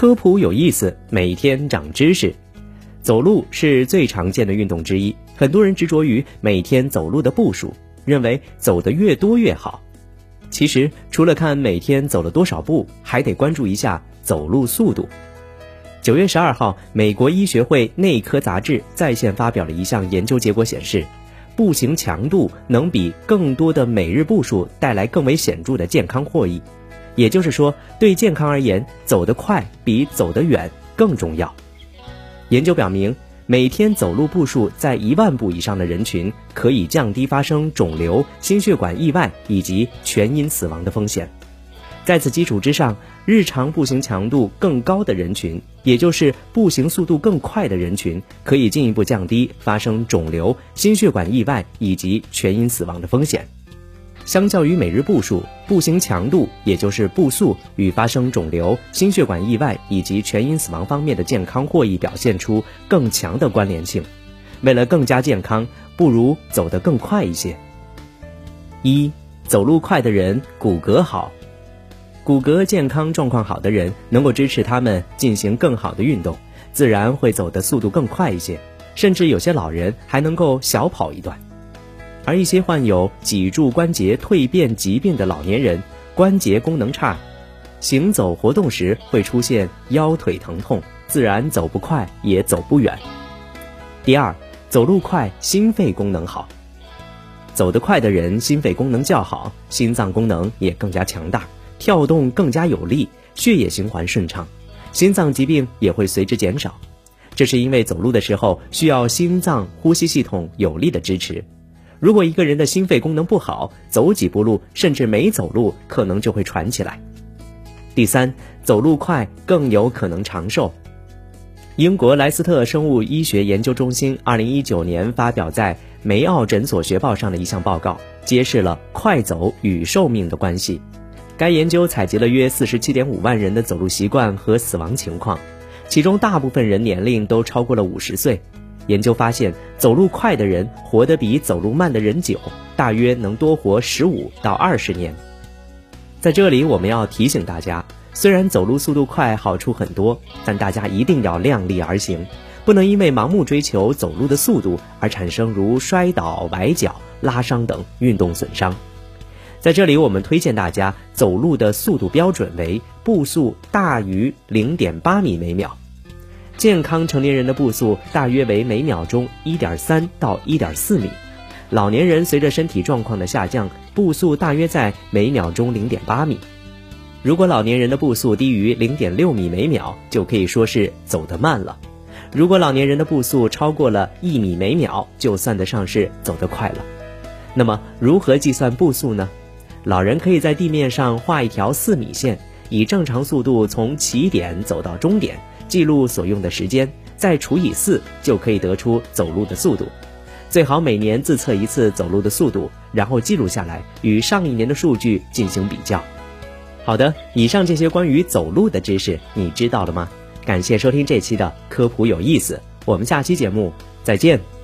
科普有意思，每天长知识。走路是最常见的运动之一，很多人执着于每天走路的步数，认为走得越多越好。其实，除了看每天走了多少步，还得关注一下走路速度。九月十二号，美国医学会内科杂志在线发表了一项研究结果，显示，步行强度能比更多的每日步数带来更为显著的健康获益。也就是说，对健康而言，走得快比走得远更重要。研究表明，每天走路步数在一万步以上的人群，可以降低发生肿瘤、心血管意外以及全因死亡的风险。在此基础之上，日常步行强度更高的人群，也就是步行速度更快的人群，可以进一步降低发生肿瘤、心血管意外以及全因死亡的风险。相较于每日步数，步行强度，也就是步速与发生肿瘤、心血管意外以及全因死亡方面的健康获益表现出更强的关联性。为了更加健康，不如走得更快一些。一，走路快的人骨骼好。骨骼健康状况好的人，能够支持他们进行更好的运动，自然会走的速度更快一些，甚至有些老人还能够小跑一段。而一些患有脊柱关节蜕变疾病的老年人，关节功能差，行走活动时会出现腰腿疼痛，自然走不快也走不远。第二，走路快，心肺功能好，走得快的人心肺功能较好，心脏功能也更加强大。跳动更加有力，血液循环顺畅，心脏疾病也会随之减少。这是因为走路的时候需要心脏呼吸系统有力的支持。如果一个人的心肺功能不好，走几步路甚至没走路，可能就会喘起来。第三，走路快更有可能长寿。英国莱斯特生物医学研究中心二零一九年发表在《梅奥诊所学报》上的一项报告，揭示了快走与寿命的关系。该研究采集了约四十七点五万人的走路习惯和死亡情况，其中大部分人年龄都超过了五十岁。研究发现，走路快的人活得比走路慢的人久，大约能多活十五到二十年。在这里，我们要提醒大家，虽然走路速度快好处很多，但大家一定要量力而行，不能因为盲目追求走路的速度而产生如摔倒、崴脚、拉伤等运动损伤。在这里，我们推荐大家走路的速度标准为步速大于零点八米每秒。健康成年人的步速大约为每秒钟一点三到一点四米，老年人随着身体状况的下降，步速大约在每秒钟零点八米。如果老年人的步速低于零点六米每秒，就可以说是走得慢了；如果老年人的步速超过了一米每秒，就算得上是走得快了。那么，如何计算步速呢？老人可以在地面上画一条四米线，以正常速度从起点走到终点，记录所用的时间，再除以四，就可以得出走路的速度。最好每年自测一次走路的速度，然后记录下来，与上一年的数据进行比较。好的，以上这些关于走路的知识，你知道了吗？感谢收听这期的科普有意思，我们下期节目再见。